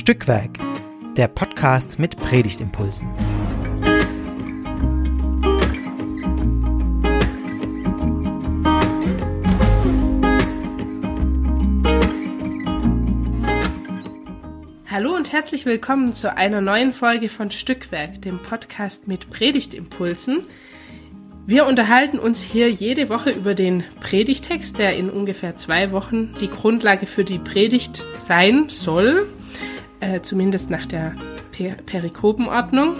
Stückwerk, der Podcast mit Predigtimpulsen. Hallo und herzlich willkommen zu einer neuen Folge von Stückwerk, dem Podcast mit Predigtimpulsen. Wir unterhalten uns hier jede Woche über den Predigtext, der in ungefähr zwei Wochen die Grundlage für die Predigt sein soll, äh, zumindest nach der per Perikopenordnung.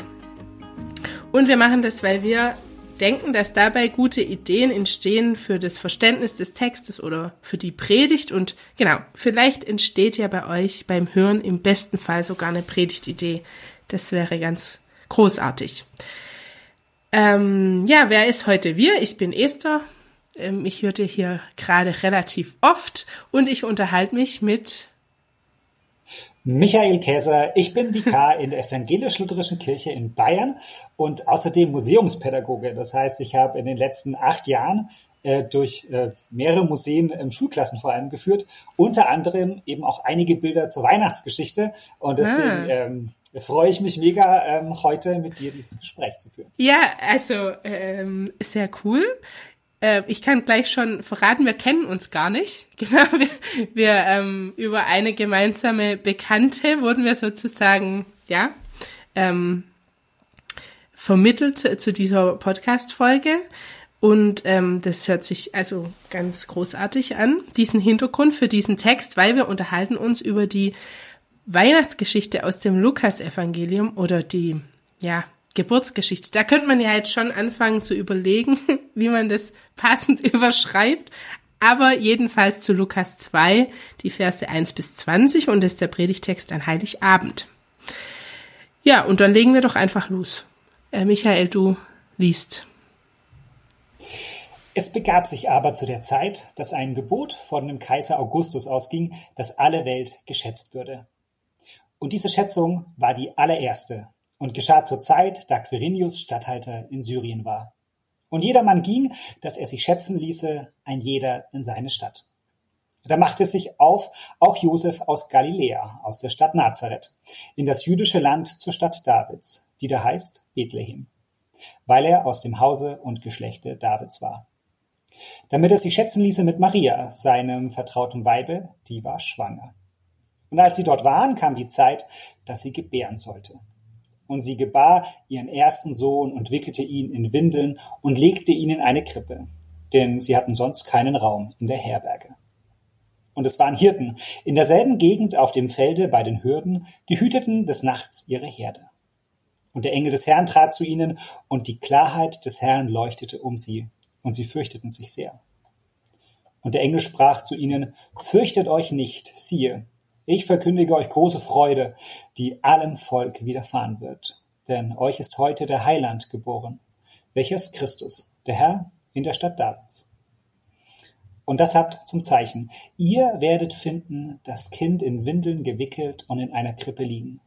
Und wir machen das, weil wir denken, dass dabei gute Ideen entstehen für das Verständnis des Textes oder für die Predigt. Und genau, vielleicht entsteht ja bei euch beim Hören im besten Fall sogar eine Predigtidee. Das wäre ganz großartig. Ähm, ja, wer ist heute wir? Ich bin Esther. Ähm, ich hörte hier gerade relativ oft und ich unterhalte mich mit Michael Käser, ich bin Vikar in der Evangelisch-Lutherischen Kirche in Bayern und außerdem Museumspädagoge. Das heißt, ich habe in den letzten acht Jahren äh, durch äh, mehrere Museen im Schulklassen vor allem geführt, unter anderem eben auch einige Bilder zur Weihnachtsgeschichte. Und deswegen ah. ähm, freue ich mich mega, ähm, heute mit dir dieses Gespräch zu führen. Ja, also ähm, sehr cool. Äh, ich kann gleich schon verraten, wir kennen uns gar nicht. Genau, wir, wir ähm, über eine gemeinsame Bekannte wurden wir sozusagen, ja, ähm, vermittelt zu dieser Podcast-Folge. Und ähm, das hört sich also ganz großartig an, diesen Hintergrund für diesen Text, weil wir unterhalten uns über die Weihnachtsgeschichte aus dem Lukas-Evangelium oder die, ja, Geburtsgeschichte. Da könnte man ja jetzt schon anfangen zu überlegen, wie man das passend überschreibt. Aber jedenfalls zu Lukas 2, die Verse 1 bis 20 und ist der Predigtext an Heiligabend. Ja, und dann legen wir doch einfach los. Äh, Michael, du liest. Es begab sich aber zu der Zeit, dass ein Gebot von dem Kaiser Augustus ausging, dass alle Welt geschätzt würde. Und diese Schätzung war die allererste und geschah zur Zeit, da Quirinius Statthalter in Syrien war. Und jedermann ging, dass er sich schätzen ließe, ein jeder in seine Stadt. Da machte sich auf auch Josef aus Galiläa, aus der Stadt Nazareth, in das jüdische Land zur Stadt Davids, die da heißt Bethlehem, weil er aus dem Hause und Geschlechte Davids war. Damit er sich schätzen ließe mit Maria, seinem vertrauten Weibe, die war schwanger. Und als sie dort waren, kam die Zeit, dass sie gebären sollte. Und sie gebar ihren ersten Sohn und wickelte ihn in Windeln und legte ihn in eine Krippe, denn sie hatten sonst keinen Raum in der Herberge. Und es waren Hirten in derselben Gegend auf dem Felde bei den Hürden, die hüteten des Nachts ihre Herde. Und der Engel des Herrn trat zu ihnen, und die Klarheit des Herrn leuchtete um sie, und sie fürchteten sich sehr. Und der Engel sprach zu ihnen, Fürchtet euch nicht, siehe, ich verkündige euch große Freude, die allem Volk widerfahren wird. Denn euch ist heute der Heiland geboren, welcher ist Christus, der Herr in der Stadt Davids. Und das habt zum Zeichen. Ihr werdet finden, das Kind in Windeln gewickelt und in einer Krippe liegen.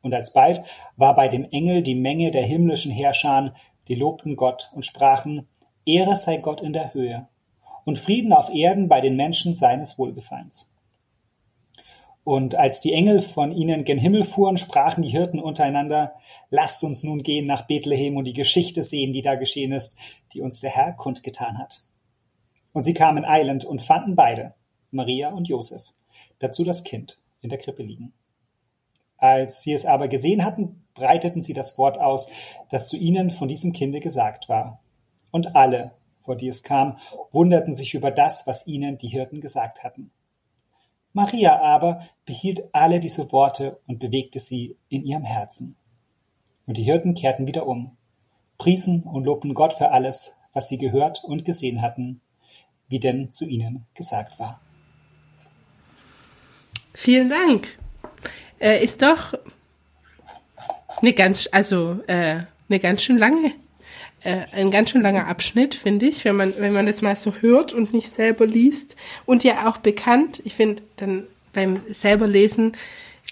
Und alsbald war bei dem Engel die Menge der himmlischen Herrscher, die lobten Gott und sprachen, Ehre sei Gott in der Höhe und Frieden auf Erden bei den Menschen seines Wohlgefallens. Und als die Engel von ihnen gen Himmel fuhren, sprachen die Hirten untereinander, lasst uns nun gehen nach Bethlehem und die Geschichte sehen, die da geschehen ist, die uns der Herr kundgetan hat. Und sie kamen eilend und fanden beide, Maria und Josef, dazu das Kind in der Krippe liegen. Als sie es aber gesehen hatten, breiteten sie das Wort aus, das zu ihnen von diesem Kinde gesagt war. Und alle, vor die es kam, wunderten sich über das, was ihnen die Hirten gesagt hatten. Maria aber behielt alle diese Worte und bewegte sie in ihrem Herzen. Und die Hirten kehrten wieder um, priesen und lobten Gott für alles, was sie gehört und gesehen hatten, wie denn zu ihnen gesagt war. Vielen Dank. Äh, ist doch eine ganz, also äh, eine ganz schön lange äh, ein ganz schön langer Abschnitt, finde ich, wenn man, wenn man das mal so hört und nicht selber liest. Und ja auch bekannt. Ich finde, dann beim selber lesen,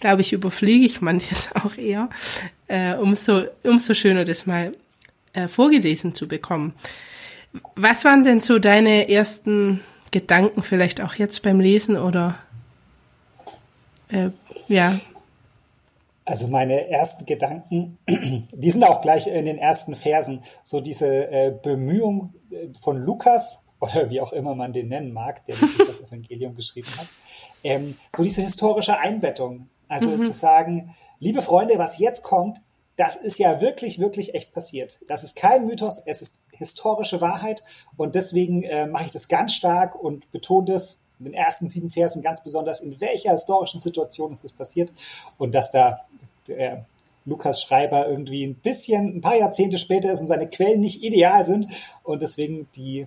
glaube ich, überfliege ich manches auch eher, äh, umso, umso schöner das mal äh, vorgelesen zu bekommen. Was waren denn so deine ersten Gedanken, vielleicht auch jetzt beim Lesen oder äh, ja, Also meine ersten Gedanken, die sind auch gleich in den ersten Versen, so diese äh, Bemühung äh, von Lukas, oder wie auch immer man den nennen mag, der das Evangelium geschrieben hat, ähm, so diese historische Einbettung. Also mhm. zu sagen, liebe Freunde, was jetzt kommt, das ist ja wirklich, wirklich echt passiert. Das ist kein Mythos, es ist historische Wahrheit und deswegen äh, mache ich das ganz stark und betone das in den ersten sieben Versen ganz besonders, in welcher historischen Situation ist das passiert und dass da der Lukas Schreiber irgendwie ein bisschen, ein paar Jahrzehnte später ist und seine Quellen nicht ideal sind und deswegen die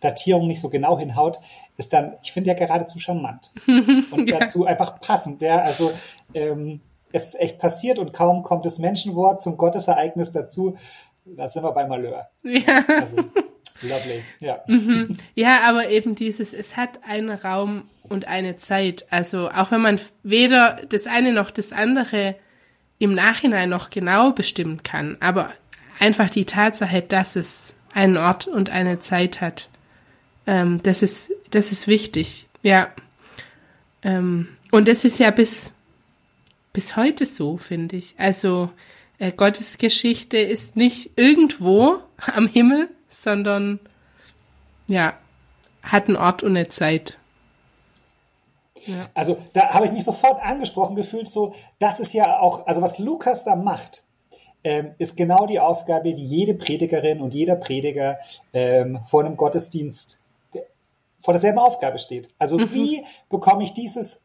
Datierung nicht so genau hinhaut, ist dann, ich finde ja geradezu charmant und ja. dazu einfach passend. Ja, also ähm, es ist echt passiert und kaum kommt das Menschenwort zum Gottesereignis dazu, da sind wir bei Malheur. Ja. Also, lovely, ja. Mhm. Ja, aber eben dieses, es hat einen Raum und eine Zeit. Also auch wenn man weder das eine noch das andere im Nachhinein noch genau bestimmen kann, aber einfach die Tatsache, dass es einen Ort und eine Zeit hat, ähm, das ist, das ist wichtig. Ja. Ähm, und das ist ja bis, bis heute so, finde ich. Also, äh, Gottes Geschichte ist nicht irgendwo am Himmel, sondern ja, hat einen Ort und eine Zeit. Ja. Also da habe ich mich sofort angesprochen gefühlt, so, das ist ja auch, also was Lukas da macht, ähm, ist genau die Aufgabe, die jede Predigerin und jeder Prediger ähm, vor einem Gottesdienst vor derselben Aufgabe steht. Also mhm. wie bekomme ich dieses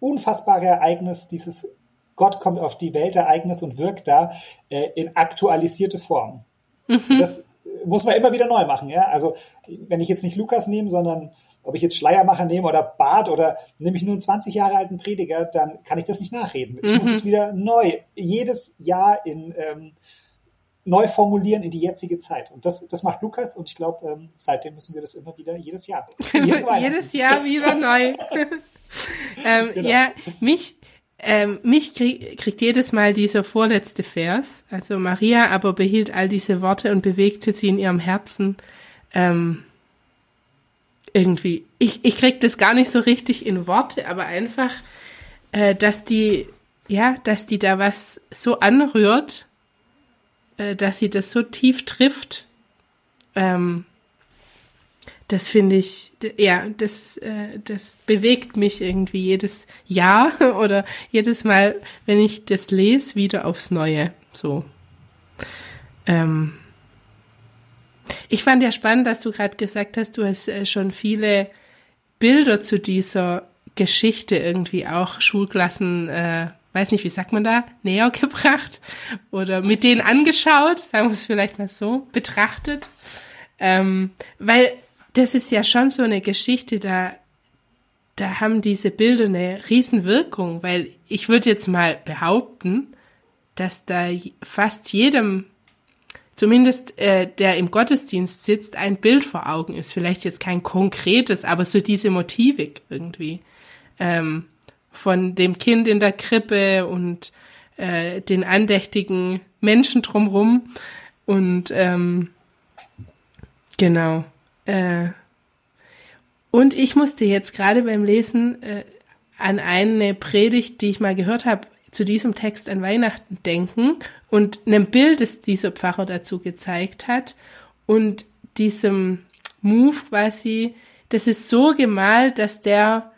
unfassbare Ereignis, dieses Gott kommt auf die Welt Ereignis und wirkt da äh, in aktualisierte Form. Mhm. Das muss man immer wieder neu machen. Ja? Also wenn ich jetzt nicht Lukas nehme, sondern ob ich jetzt Schleiermacher nehme oder Bart oder nehme ich nur einen 20 Jahre alten Prediger, dann kann ich das nicht nachreden. Ich mhm. muss es wieder neu, jedes Jahr in ähm, neu formulieren in die jetzige Zeit. Und das, das macht Lukas und ich glaube, ähm, seitdem müssen wir das immer wieder jedes Jahr. Jedes, jedes Jahr wieder neu. ähm, genau. Ja, mich, ähm, mich krieg, kriegt jedes Mal dieser vorletzte Vers. Also Maria aber behielt all diese Worte und bewegte sie in ihrem Herzen. Ähm, irgendwie. Ich, ich krieg das gar nicht so richtig in Worte, aber einfach, äh, dass die, ja, dass die da was so anrührt, äh, dass sie das so tief trifft. Ähm, das finde ich, ja, das, äh, das bewegt mich irgendwie jedes Jahr oder jedes Mal, wenn ich das lese, wieder aufs Neue. So. Ähm, ich fand ja spannend, dass du gerade gesagt hast, du hast äh, schon viele Bilder zu dieser Geschichte irgendwie auch Schulklassen, äh, weiß nicht, wie sagt man da, näher gebracht oder mit denen angeschaut, sagen wir es vielleicht mal so, betrachtet. Ähm, weil das ist ja schon so eine Geschichte, da, da haben diese Bilder eine Riesenwirkung, weil ich würde jetzt mal behaupten, dass da fast jedem, zumindest äh, der im Gottesdienst sitzt, ein Bild vor Augen ist. Vielleicht jetzt kein konkretes, aber so diese Motivik irgendwie. Ähm, von dem Kind in der Krippe und äh, den andächtigen Menschen drumrum. Und ähm, genau. Äh, und ich musste jetzt gerade beim Lesen äh, an eine Predigt, die ich mal gehört habe, zu diesem Text an Weihnachten denken und einem Bild, das dieser Pfarrer dazu gezeigt hat und diesem Move quasi, das ist so gemalt, dass der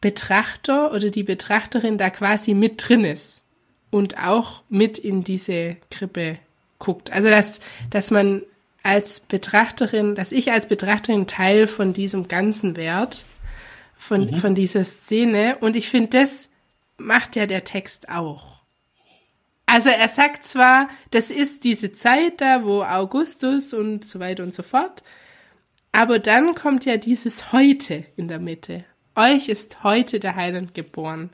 Betrachter oder die Betrachterin da quasi mit drin ist und auch mit in diese Krippe guckt. Also dass, dass man als Betrachterin, dass ich als Betrachterin Teil von diesem ganzen Wert, von, mhm. von dieser Szene. Und ich finde, das macht ja der Text auch. Also er sagt zwar, das ist diese Zeit da, wo Augustus und so weiter und so fort, aber dann kommt ja dieses Heute in der Mitte. Euch ist heute der Heiland geboren.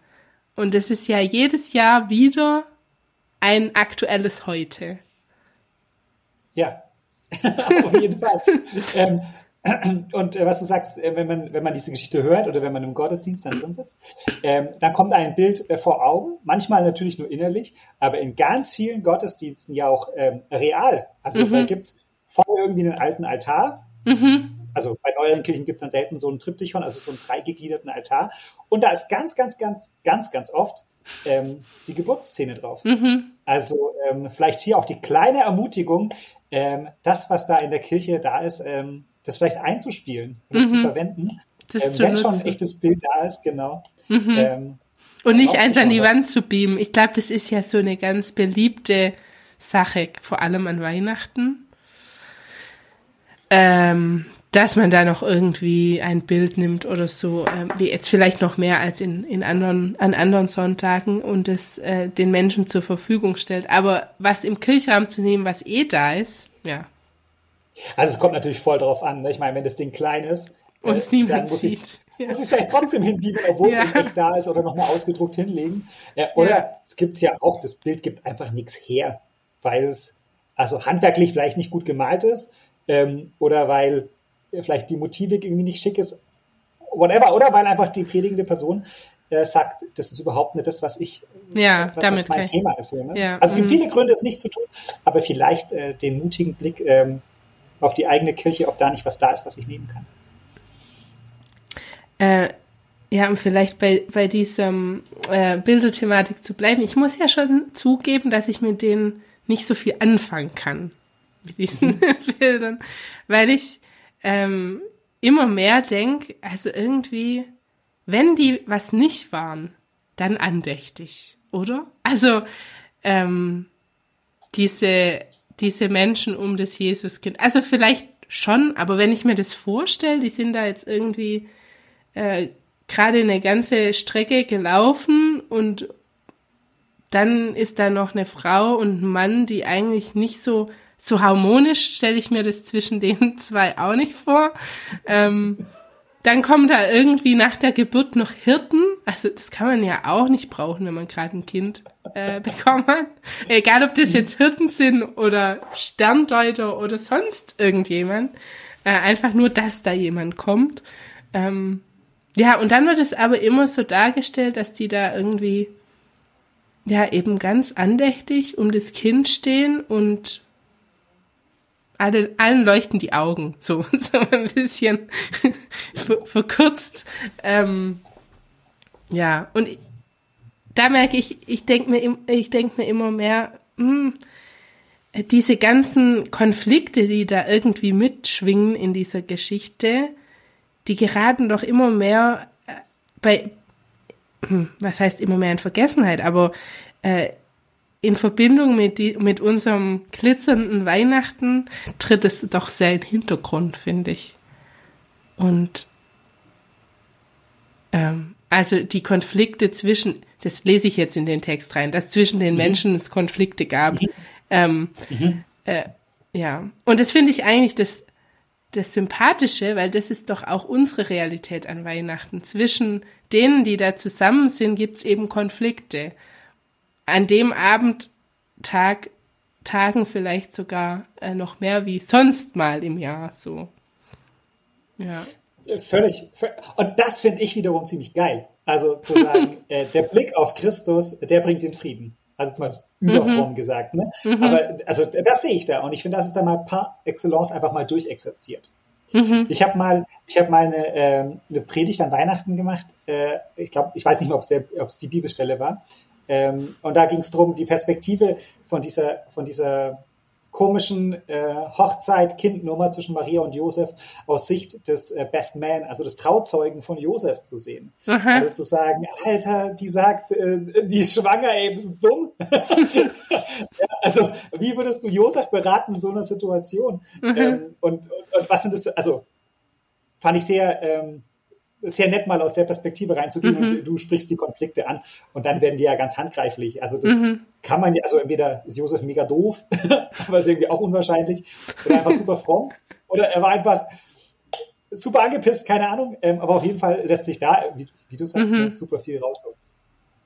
Und es ist ja jedes Jahr wieder ein aktuelles Heute. Ja, Auf jeden Fall. ähm, und äh, was du sagst, äh, wenn man, wenn man diese Geschichte hört oder wenn man im Gottesdienst dann drin sitzt, ähm, dann kommt ein Bild äh, vor Augen, manchmal natürlich nur innerlich, aber in ganz vielen Gottesdiensten ja auch ähm, real. Also mhm. da gibt's vorne irgendwie einen alten Altar. Mhm. Also bei neueren Kirchen gibt's dann selten so einen Triptychon, also so einen dreigegliederten Altar. Und da ist ganz, ganz, ganz, ganz, ganz oft ähm, die Geburtsszene drauf. Mhm. Also ähm, vielleicht hier auch die kleine Ermutigung, ähm, das, was da in der Kirche da ist, ähm, das vielleicht einzuspielen und mhm. zu verwenden. Das ähm, wenn nutzen. schon ein echtes Bild da ist, genau. Mhm. Ähm, und nicht eins an die Wand zu beamen. Ich glaube, das ist ja so eine ganz beliebte Sache, vor allem an Weihnachten. Ähm, dass man da noch irgendwie ein Bild nimmt oder so, äh, wie jetzt vielleicht noch mehr als in, in anderen, an anderen Sonntagen und es äh, den Menschen zur Verfügung stellt. Aber was im Kirchraum zu nehmen, was eh da ist, ja. Also es kommt natürlich voll drauf an. Ne? Ich meine, wenn das Ding klein ist, und es äh, niemand dann muss sieht. Ich, ja. muss ich vielleicht trotzdem hinbieben, obwohl ja. es echt da ist oder nochmal ausgedruckt hinlegen. Oder ja. es gibt's ja auch, das Bild gibt einfach nichts her, weil es also handwerklich vielleicht nicht gut gemalt ist ähm, oder weil vielleicht die Motivik irgendwie nicht schick ist, whatever, oder weil einfach die predigende Person äh, sagt, das ist überhaupt nicht das, was ich, ja, was damit mein Thema ist. So, ne? ja, also es gibt mhm. viele Gründe, es nicht zu tun, aber vielleicht äh, den mutigen Blick ähm, auf die eigene Kirche, ob da nicht was da ist, was ich nehmen kann. Äh, ja, und vielleicht bei, bei diesem äh, Bilderthematik zu bleiben. Ich muss ja schon zugeben, dass ich mit denen nicht so viel anfangen kann, mit diesen mhm. Bildern, weil ich ähm, immer mehr denke, also irgendwie, wenn die was nicht waren, dann andächtig, oder? Also ähm, diese, diese Menschen um das Jesuskind. Also vielleicht schon, aber wenn ich mir das vorstelle, die sind da jetzt irgendwie äh, gerade eine ganze Strecke gelaufen und dann ist da noch eine Frau und ein Mann, die eigentlich nicht so so harmonisch stelle ich mir das zwischen den zwei auch nicht vor. Ähm, dann kommen da irgendwie nach der Geburt noch Hirten. Also das kann man ja auch nicht brauchen, wenn man gerade ein Kind äh, bekommen hat. Egal, ob das jetzt Hirten sind oder Sterndeuter oder sonst irgendjemand. Äh, einfach nur, dass da jemand kommt. Ähm, ja, und dann wird es aber immer so dargestellt, dass die da irgendwie ja eben ganz andächtig um das Kind stehen und alle, allen leuchten die Augen, so, so ein bisschen verkürzt. Ähm, ja, und da merke ich, ich denke mir, ich denke mir immer mehr, hm, diese ganzen Konflikte, die da irgendwie mitschwingen in dieser Geschichte, die geraten doch immer mehr äh, bei, hm, was heißt immer mehr in Vergessenheit, aber äh, in Verbindung mit, die, mit unserem glitzernden Weihnachten tritt es doch sehr in den Hintergrund, finde ich. Und ähm, also die Konflikte zwischen, das lese ich jetzt in den Text rein, dass zwischen den mhm. Menschen es Konflikte gab. Mhm. Ähm, mhm. Äh, ja, und das finde ich eigentlich das, das Sympathische, weil das ist doch auch unsere Realität an Weihnachten. Zwischen denen, die da zusammen sind, gibt's eben Konflikte an dem Abendtag tagen vielleicht sogar äh, noch mehr wie sonst mal im Jahr so. Ja. Völlig. Und das finde ich wiederum ziemlich geil. Also zu sagen, äh, der Blick auf Christus, der bringt den Frieden. Also zumindest überfromm mhm. gesagt. Ne? Mhm. Aber also das sehe ich da. Und ich finde, das ist da mal par excellence einfach mal durchexerziert. Mhm. Ich habe mal, ich habe mal eine, äh, eine Predigt an Weihnachten gemacht. Äh, ich glaube, ich weiß nicht mehr, ob es die Bibelstelle war. Ähm, und da ging es darum, die Perspektive von dieser, von dieser komischen äh, Hochzeit-Kindnummer zwischen Maria und Josef aus Sicht des äh, Best Man, also des Trauzeugen von Josef zu sehen. Aha. Also zu sagen, Alter, die sagt, äh, die ist schwanger, ey, bist du dumm? ja, also wie würdest du Josef beraten in so einer Situation? Mhm. Ähm, und, und, und, was sind das, also fand ich sehr ähm, sehr nett, mal aus der Perspektive reinzugehen mhm. und du sprichst die Konflikte an und dann werden die ja ganz handgreiflich. Also das mhm. kann man ja, also entweder ist Josef mega doof, aber ist irgendwie auch unwahrscheinlich, oder einfach super fromm, oder er war einfach super angepisst, keine Ahnung, ähm, aber auf jeden Fall lässt sich da, wie, wie du sagst, mhm. super viel rausholen.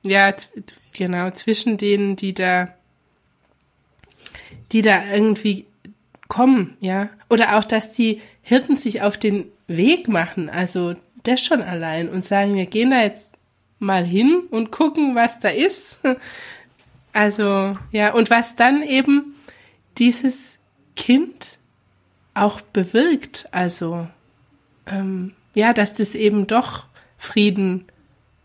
Ja, genau, zwischen denen, die da, die da irgendwie kommen, ja. Oder auch, dass die Hirten sich auf den Weg machen, also das schon allein und sagen, wir gehen da jetzt mal hin und gucken, was da ist. Also, ja, und was dann eben dieses Kind auch bewirkt. Also, ähm, ja, dass das eben doch Frieden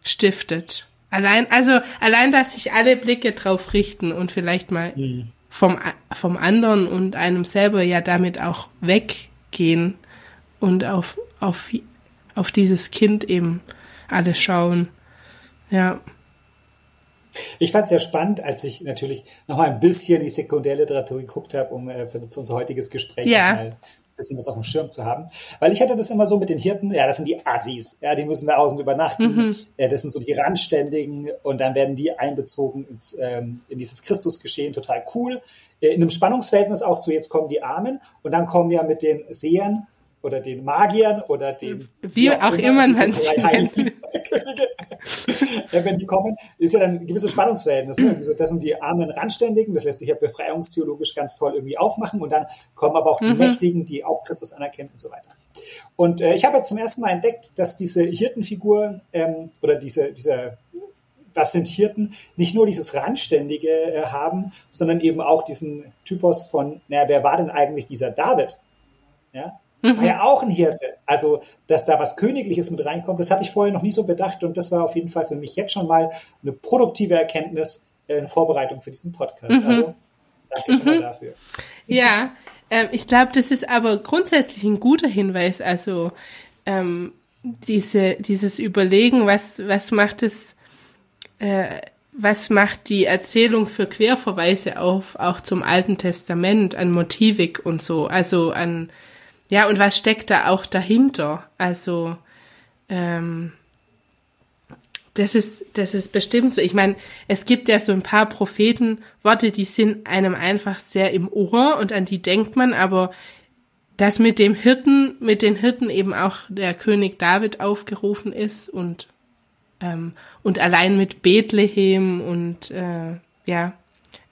stiftet. Allein, also allein, dass sich alle Blicke drauf richten und vielleicht mal mhm. vom, vom anderen und einem selber ja damit auch weggehen und auf, auf, auf dieses Kind eben alle schauen. Ja. Ich fand es sehr spannend, als ich natürlich noch mal ein bisschen die Sekundärliteratur geguckt habe, um äh, für unser heutiges Gespräch ja. mal bisschen was auf dem Schirm zu haben. Weil ich hatte das immer so mit den Hirten, ja, das sind die Assis, ja, die müssen da außen übernachten, mhm. ja, das sind so die Randständigen und dann werden die einbezogen ins, ähm, in dieses Christusgeschehen, total cool. Äh, in einem Spannungsverhältnis auch zu jetzt kommen die Armen und dann kommen ja mit den Sehern oder den Magiern oder den wie auch, auch immer man es nennt. wenn die kommen, ist ja dann ein gewisses Spannungsverhältnis. Ne? Das sind die armen Randständigen, das lässt sich ja befreiungstheologisch ganz toll irgendwie aufmachen und dann kommen aber auch die mhm. Mächtigen, die auch Christus anerkennen und so weiter. Und äh, ich habe jetzt zum ersten Mal entdeckt, dass diese Hirtenfigur ähm, oder diese, diese was sind Hirten, nicht nur dieses Randständige äh, haben, sondern eben auch diesen Typus von, naja, wer war denn eigentlich dieser David? Ja, das war ja mhm. auch ein Hirte. Also, dass da was Königliches mit reinkommt, das hatte ich vorher noch nie so bedacht und das war auf jeden Fall für mich jetzt schon mal eine produktive Erkenntnis äh, in Vorbereitung für diesen Podcast. Mhm. Also, danke schon mal mhm. dafür. Ja, äh, ich glaube, das ist aber grundsätzlich ein guter Hinweis. Also, ähm, diese, dieses Überlegen, was, was macht es, äh, was macht die Erzählung für Querverweise auf, auch zum Alten Testament, an Motivik und so, also an, ja, und was steckt da auch dahinter? Also, ähm, das ist, das ist bestimmt so. Ich meine, es gibt ja so ein paar Prophetenworte, die sind einem einfach sehr im Ohr und an die denkt man, aber dass mit dem Hirten, mit den Hirten eben auch der König David aufgerufen ist und, ähm, und allein mit Bethlehem und, äh, ja,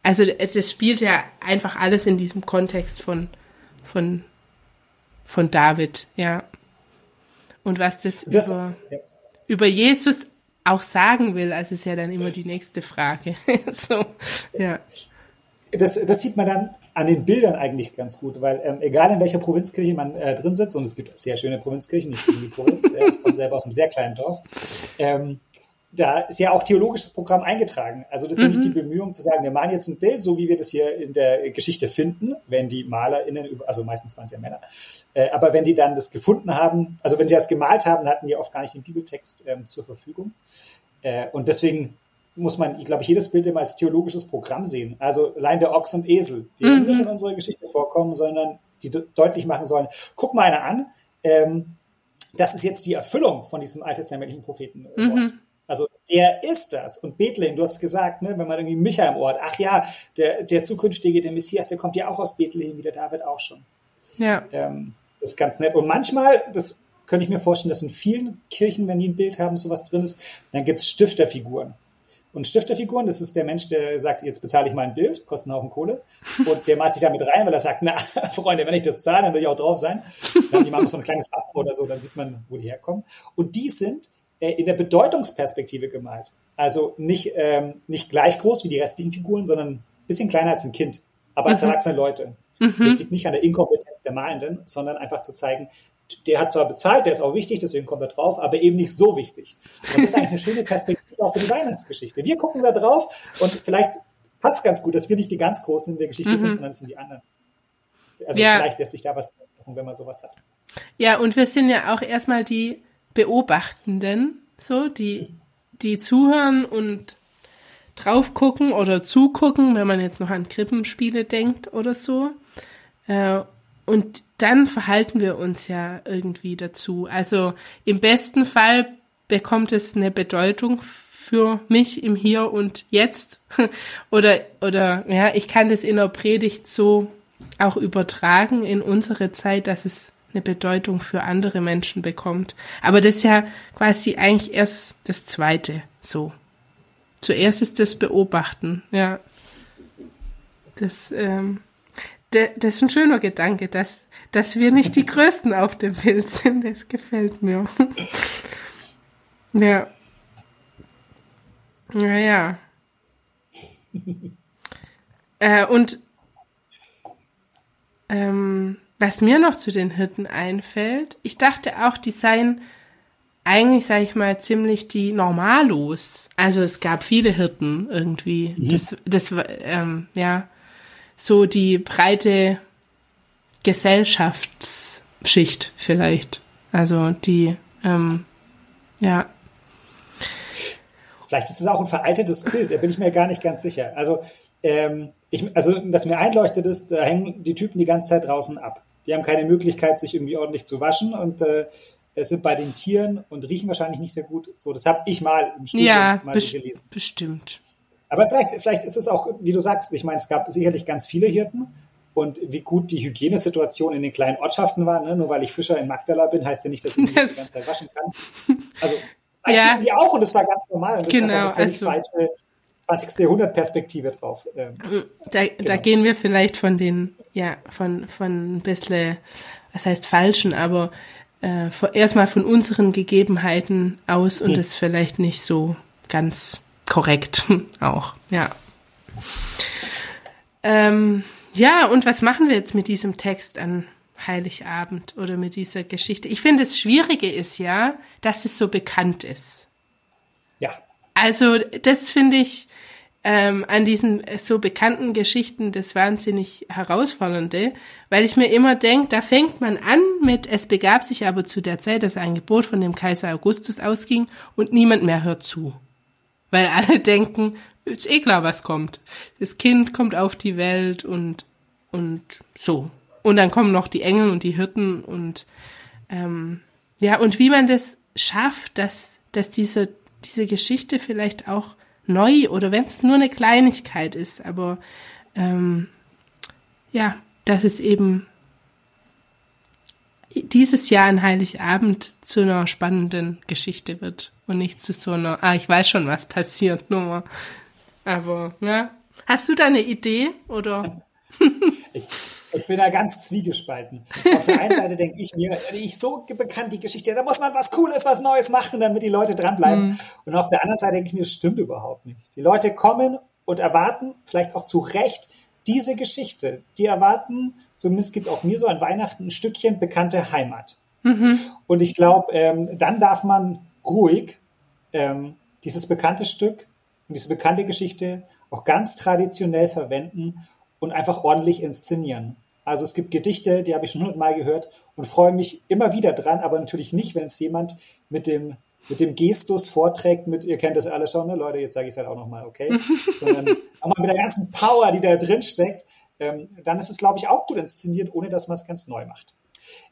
also das spielt ja einfach alles in diesem Kontext von, von von David, ja. Und was das, das über, ja. über Jesus auch sagen will, also ist ja dann immer die nächste Frage. so, ja. Das, das sieht man dann an den Bildern eigentlich ganz gut, weil ähm, egal in welcher Provinzkirche man äh, drin sitzt, und es gibt sehr schöne Provinzkirchen, die Provinz, äh, ich komme selber aus einem sehr kleinen Dorf, ähm, da ist ja auch theologisches Programm eingetragen. Also das ist mhm. nicht die Bemühung zu sagen, wir malen jetzt ein Bild, so wie wir das hier in der Geschichte finden, wenn die MalerInnen, also meistens waren es ja Männer, äh, aber wenn die dann das gefunden haben, also wenn die das gemalt haben, hatten die oft gar nicht den Bibeltext ähm, zur Verfügung. Äh, und deswegen muss man, ich glaube, jedes Bild immer als theologisches Programm sehen. Also allein der Ochs und Esel, die mhm. nicht in unserer Geschichte vorkommen, sondern die deutlich machen sollen, guck mal einer an, ähm, das ist jetzt die Erfüllung von diesem alttestamentlichen Prophetenwort. Mhm. Der ist das. Und Bethlehem, du hast gesagt, ne, wenn man irgendwie Micha im Ort, ach ja, der, der zukünftige, der Messias, der kommt ja auch aus Bethlehem, wie der David auch schon. Ja. Ähm, das ist ganz nett. Und manchmal, das könnte ich mir vorstellen, dass in vielen Kirchen, wenn die ein Bild haben, sowas drin ist, dann gibt es Stifterfiguren. Und Stifterfiguren, das ist der Mensch, der sagt, jetzt bezahle ich mein Bild, kostet einen Haufen Kohle. Und der malt sich damit rein, weil er sagt, na, Freunde, wenn ich das zahle, dann will ich auch drauf sein. Dann die machen so ein kleines Wappen oder so, dann sieht man, wo die herkommen. Und die sind in der Bedeutungsperspektive gemalt. Also nicht, ähm, nicht gleich groß wie die restlichen Figuren, sondern ein bisschen kleiner als ein Kind, aber als mhm. erwachsene Leute. Mhm. Das liegt nicht an der Inkompetenz der Malenden, sondern einfach zu zeigen, der hat zwar bezahlt, der ist auch wichtig, deswegen kommt er drauf, aber eben nicht so wichtig. Und das ist eigentlich eine schöne Perspektive auch für die Weihnachtsgeschichte. Wir gucken da drauf und vielleicht passt ganz gut, dass wir nicht die ganz Großen in der Geschichte mhm. sind, sondern es sind die anderen. Also ja. vielleicht lässt sich da was machen, wenn man sowas hat. Ja, und wir sind ja auch erstmal die Beobachtenden, so, die, die zuhören und drauf gucken oder zugucken, wenn man jetzt noch an Krippenspiele denkt oder so. Äh, und dann verhalten wir uns ja irgendwie dazu. Also im besten Fall bekommt es eine Bedeutung für mich im Hier und Jetzt. oder, oder, ja, ich kann das in der Predigt so auch übertragen in unsere Zeit, dass es eine Bedeutung für andere Menschen bekommt. Aber das ist ja quasi eigentlich erst das Zweite, so. Zuerst ist das Beobachten, ja. Das, ähm, das ist ein schöner Gedanke, dass, dass wir nicht die Größten auf dem Bild sind. Das gefällt mir. ja. Naja. äh, und ähm, was mir noch zu den Hirten einfällt, ich dachte auch, die seien eigentlich, sage ich mal, ziemlich die Normalos. Also es gab viele Hirten irgendwie. Mhm. Das, das ähm, ja, so die breite Gesellschaftsschicht vielleicht. Also die, ähm, ja. Vielleicht ist das auch ein veraltetes Bild, da bin ich mir gar nicht ganz sicher. Also, ähm, ich, also was mir einleuchtet ist, da hängen die Typen die ganze Zeit draußen ab. Die haben keine Möglichkeit, sich irgendwie ordentlich zu waschen und äh, es sind bei den Tieren und riechen wahrscheinlich nicht sehr gut. So, das habe ich mal im Studium ja, mal best gelesen. Bestimmt. Aber vielleicht, vielleicht ist es auch, wie du sagst, ich meine, es gab sicherlich ganz viele Hirten und wie gut die Hygienesituation in den kleinen Ortschaften war. Ne? Nur weil ich Fischer in Magdala bin, heißt ja nicht, dass ich mich das die ganze Zeit waschen kann. Also ja. die auch und das war ganz normal. Und das genau, ist also, falsche 20. Jahrhundert Perspektive drauf. Ähm, da, genau. da gehen wir vielleicht von den, ja, von, von ein bisschen, was heißt falschen, aber äh, erstmal von unseren Gegebenheiten aus und hm. das vielleicht nicht so ganz korrekt auch, ja. Ähm, ja, und was machen wir jetzt mit diesem Text an Heiligabend oder mit dieser Geschichte? Ich finde, das Schwierige ist ja, dass es so bekannt ist. Ja. Also, das finde ich ähm, an diesen so bekannten Geschichten das wahnsinnig herausfordernde, weil ich mir immer denke, da fängt man an mit, es begab sich aber zu der Zeit, dass ein Gebot von dem Kaiser Augustus ausging und niemand mehr hört zu. Weil alle denken, ist eh klar, was kommt. Das Kind kommt auf die Welt und, und so. Und dann kommen noch die Engel und die Hirten und ähm, ja, und wie man das schafft, dass, dass diese, diese Geschichte vielleicht auch neu oder wenn es nur eine Kleinigkeit ist, aber ähm, ja, dass es eben dieses Jahr an Heiligabend zu einer spannenden Geschichte wird und nicht zu so einer, ah, ich weiß schon, was passiert, Nummer. Aber, ja. Hast du da eine Idee oder? ich, ich bin da ganz zwiegespalten. Auf der einen Seite denke ich mir, ich so bekannt die Geschichte, da muss man was Cooles, was Neues machen, damit die Leute dranbleiben. Mhm. Und auf der anderen Seite denke ich mir, das stimmt überhaupt nicht. Die Leute kommen und erwarten, vielleicht auch zu Recht, diese Geschichte. Die erwarten, zumindest geht es auch mir so an Weihnachten, ein Stückchen bekannte Heimat. Mhm. Und ich glaube, ähm, dann darf man ruhig ähm, dieses bekannte Stück und diese bekannte Geschichte auch ganz traditionell verwenden und einfach ordentlich inszenieren. Also es gibt Gedichte, die habe ich schon hundertmal gehört und freue mich immer wieder dran, aber natürlich nicht, wenn es jemand mit dem mit dem Gestus vorträgt, mit, ihr kennt das alle schon, ne, Leute, jetzt sage ich es halt auch nochmal, okay, sondern auch mal mit der ganzen Power, die da drin steckt, ähm, dann ist es, glaube ich, auch gut inszeniert, ohne dass man es ganz neu macht.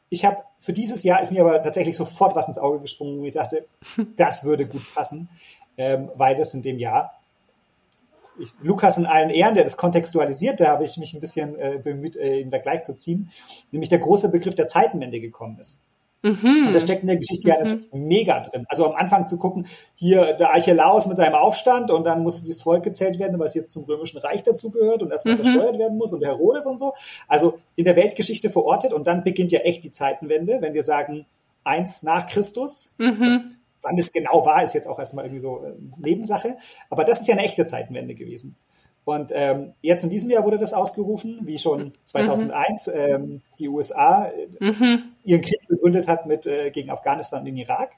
Ich habe für dieses Jahr ist mir aber tatsächlich sofort was ins Auge gesprungen, wo ich dachte, das würde gut passen, ähm, weil das in dem Jahr ich, Lukas in allen Ehren, der das kontextualisiert, da habe ich mich ein bisschen äh, bemüht, äh, im Vergleich zu ziehen, nämlich der große Begriff der Zeitenwende gekommen ist. Mhm. Und das steckt in der Geschichte mhm. ja natürlich mega drin. Also am Anfang zu gucken, hier der Archelaus mit seinem Aufstand und dann musste das Volk gezählt werden, was jetzt zum römischen Reich dazugehört und erstmal mhm. versteuert werden muss und der Herodes und so. Also in der Weltgeschichte verortet und dann beginnt ja echt die Zeitenwende, wenn wir sagen, eins nach Christus. Mhm. Wann es genau war, ist jetzt auch erstmal irgendwie so äh, Nebensache. Aber das ist ja eine echte Zeitenwende gewesen. Und ähm, jetzt in diesem Jahr wurde das ausgerufen, wie schon 2001 mhm. ähm, die USA äh, mhm. ihren Krieg begründet hat mit äh, gegen Afghanistan und den Irak.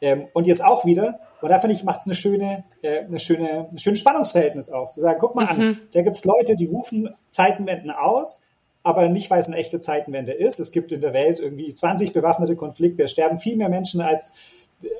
Ähm, und jetzt auch wieder. Und da finde ich, macht es eine schöne, äh, eine schöne, ein schönes Spannungsverhältnis auf. Zu sagen, guck mal mhm. an, da gibt's Leute, die rufen Zeitenwenden aus, aber nicht, weil es eine echte Zeitenwende ist. Es gibt in der Welt irgendwie 20 bewaffnete Konflikte, es sterben viel mehr Menschen als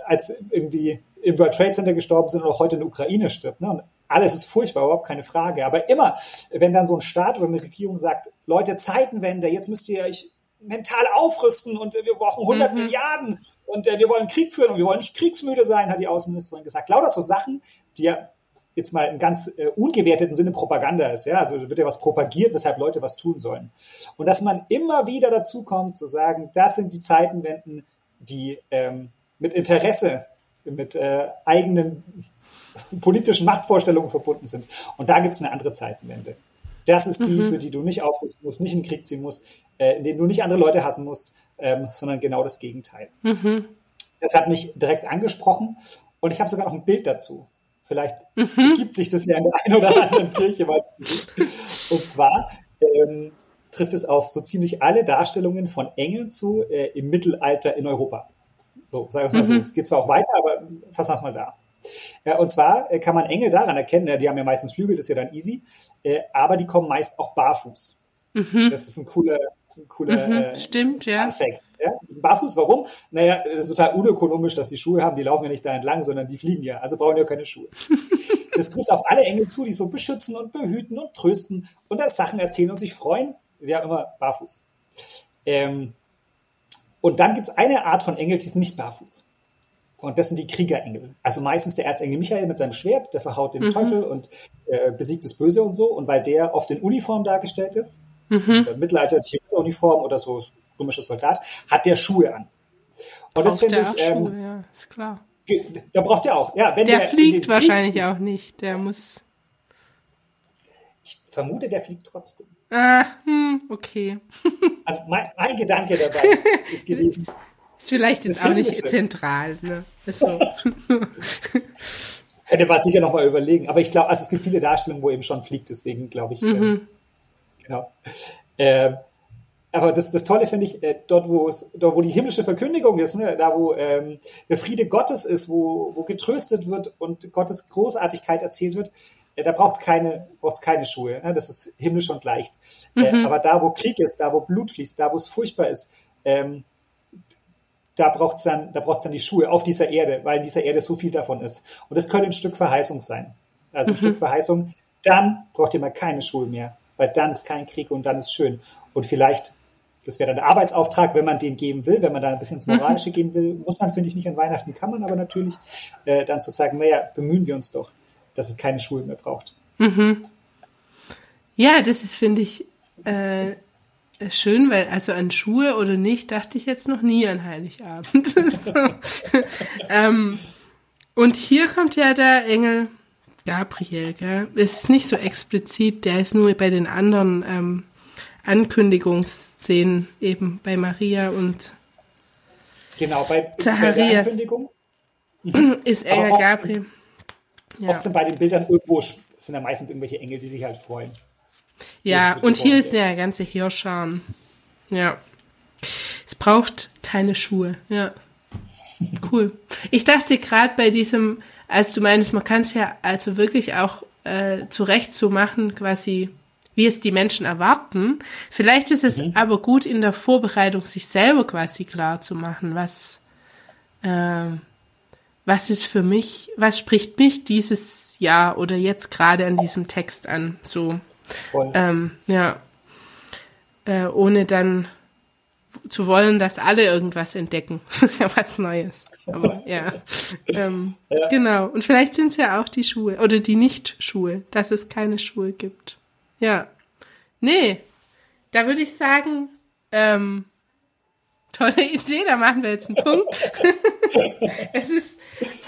als irgendwie im World Trade Center gestorben sind und auch heute in der Ukraine stirbt. Ne? Und alles ist furchtbar, überhaupt keine Frage. Aber immer, wenn dann so ein Staat oder eine Regierung sagt, Leute, Zeitenwende, jetzt müsst ihr euch mental aufrüsten und wir brauchen 100 mhm. Milliarden und äh, wir wollen Krieg führen und wir wollen nicht kriegsmüde sein, hat die Außenministerin gesagt. Lauter so Sachen, die ja jetzt mal im ganz äh, ungewerteten Sinne Propaganda ist. Ja, also wird ja was propagiert, weshalb Leute was tun sollen. Und dass man immer wieder dazu kommt zu sagen, das sind die Zeitenwenden, die ähm, mit Interesse, mit äh, eigenen politischen Machtvorstellungen verbunden sind. Und da gibt es eine andere Zeitenwende. Das ist die, mhm. für die du nicht aufrüsten musst, nicht in den Krieg ziehen musst, äh, in denen du nicht andere Leute hassen musst, ähm, sondern genau das Gegenteil. Mhm. Das hat mich direkt angesprochen und ich habe sogar noch ein Bild dazu. Vielleicht mhm. gibt sich das ja in der einen oder anderen Kirche, weil es ist. Und zwar ähm, trifft es auf so ziemlich alle Darstellungen von Engeln zu äh, im Mittelalter in Europa So, sagen wir mal so. Mhm. Es geht zwar auch weiter, aber fassen wir mal da. Ja, und zwar äh, kann man Engel daran erkennen, äh, die haben ja meistens Flügel, das ist ja dann easy, äh, aber die kommen meist auch barfuß. Das ist ein cooler, cooler Mhm, äh, stimmt, ja. Ja? Barfuß, warum? Naja, das ist total unökonomisch, dass die Schuhe haben, die laufen ja nicht da entlang, sondern die fliegen ja, also brauchen ja keine Schuhe. Das trifft auf alle Engel zu, die so beschützen und behüten und trösten und das Sachen erzählen und sich freuen. Die haben immer barfuß. Ähm, und dann gibt es eine Art von Engel, die sind nicht barfuß. Und das sind die Kriegerengel. Also meistens der Erzengel Michael mit seinem Schwert, der verhaut den Teufel und äh, besiegt das Böse und so. Und weil der oft in Uniform dargestellt ist, Mhm. äh, mittelalterliche Uniform oder so römischer Soldat, hat der Schuhe an. Und das finde ich, ähm, Schuhe, ja, ist klar. da braucht er auch. Ja, wenn Der der fliegt den Krieg- wahrscheinlich auch nicht. Der muss. Ich vermute, der fliegt trotzdem. Ah, hm, okay. Also mein, mein Gedanke dabei ist, gewesen, Ist vielleicht jetzt auch nicht zentral, ne? Ist so. Könnte man sicher nochmal überlegen. Aber ich glaube, also es gibt viele Darstellungen, wo eben schon fliegt, deswegen glaube ich, ähm, genau. Ähm, aber das, das Tolle finde ich, äh, dort, wo es, dort, wo die himmlische Verkündigung ist, ne, da wo ähm, der Friede Gottes ist, wo, wo getröstet wird und Gottes Großartigkeit erzählt wird, äh, da braucht es keine, braucht's keine Schuhe. Ne? Das ist himmlisch und leicht. Äh, aber da, wo Krieg ist, da, wo Blut fließt, da, wo es furchtbar ist, ähm, da braucht's dann, da braucht's dann die Schuhe auf dieser Erde, weil in dieser Erde so viel davon ist. Und das könnte ein Stück Verheißung sein. Also ein Stück Verheißung. Dann braucht ihr mal keine Schuhe mehr, weil dann ist kein Krieg und dann ist schön. Und vielleicht, das wäre dann der Arbeitsauftrag, wenn man den geben will, wenn man da ein bisschen ins Moralische gehen will, muss man, finde ich, nicht an Weihnachten, kann man aber natürlich, äh, dann zu sagen, naja, bemühen wir uns doch, dass es keine Schuhe mehr braucht. Ja, das ist, finde ich, äh, schön, weil also an Schuhe oder nicht, dachte ich jetzt noch nie an Heiligabend. ähm, und hier kommt ja der Engel Gabriel, gell? Es ist nicht so explizit, der ist nur bei den anderen ähm, Ankündigungsszenen eben bei Maria und Genau, bei, bei der. Ankündigung. ist Engel Gabriel. Ja. Oft sind bei den Bildern irgendwo, sind ja meistens irgendwelche Engel, die sich halt freuen. Ja, und hier ist ja der ganze Hirscharm. Ja. Es braucht keine Schuhe. Ja. Cool. Ich dachte gerade bei diesem, als du meinst, man kann es ja also wirklich auch äh, zurecht so machen, quasi, wie es die Menschen erwarten. Vielleicht ist es aber gut in der Vorbereitung, sich selber quasi klar zu machen, was, äh, was ist für mich, was spricht mich dieses Jahr oder jetzt gerade an diesem Text an, so. Voll. Ähm, ja. Äh, ohne dann zu wollen, dass alle irgendwas entdecken. Was Neues. Aber ja. Ähm, Genau. Und vielleicht sind es ja auch die Schuhe oder die Nicht-Schuhe, dass es keine Schuhe gibt. Ja. Nee. Da würde ich sagen, ähm, tolle Idee, da machen wir jetzt einen Punkt. es ist,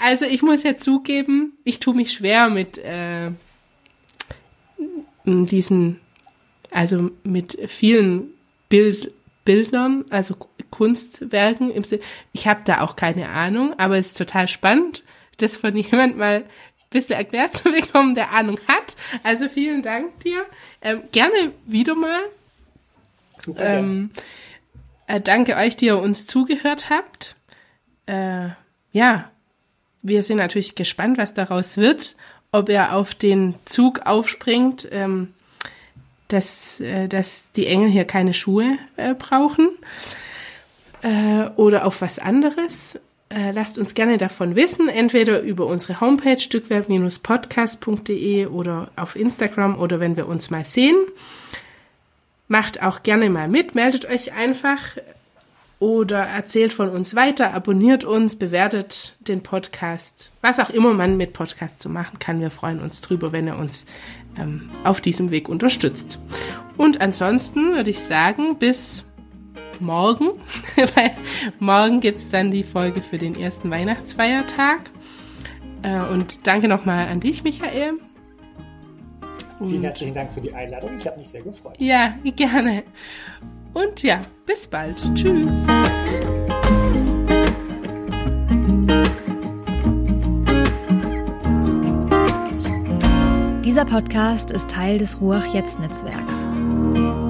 also ich muss ja zugeben, ich tue mich schwer mit äh, diesen, also mit vielen Bild, Bildern, also Kunstwerken. Im Ich habe da auch keine Ahnung, aber es ist total spannend, das von jemand mal ein bisschen erklärt zu bekommen, der Ahnung hat. Also vielen Dank dir. Ähm, gerne wieder mal. Super. Ähm, äh, danke euch, die ihr uns zugehört habt. Äh, ja, wir sind natürlich gespannt, was daraus wird, ob er auf den Zug aufspringt, ähm, dass, äh, dass die Engel hier keine Schuhe äh, brauchen äh, oder auf was anderes. Äh, lasst uns gerne davon wissen, entweder über unsere Homepage stückwerk-podcast.de oder auf Instagram oder wenn wir uns mal sehen. Macht auch gerne mal mit, meldet euch einfach oder erzählt von uns weiter, abonniert uns, bewertet den Podcast, was auch immer man mit Podcasts zu machen kann. Wir freuen uns drüber, wenn ihr uns ähm, auf diesem Weg unterstützt. Und ansonsten würde ich sagen, bis morgen, weil morgen gibt's dann die Folge für den ersten Weihnachtsfeiertag. Äh, und danke nochmal an dich, Michael. Vielen herzlichen Dank für die Einladung. Ich habe mich sehr gefreut. Ja, gerne. Und ja, bis bald. Tschüss. Dieser Podcast ist Teil des Ruach Jetzt Netzwerks.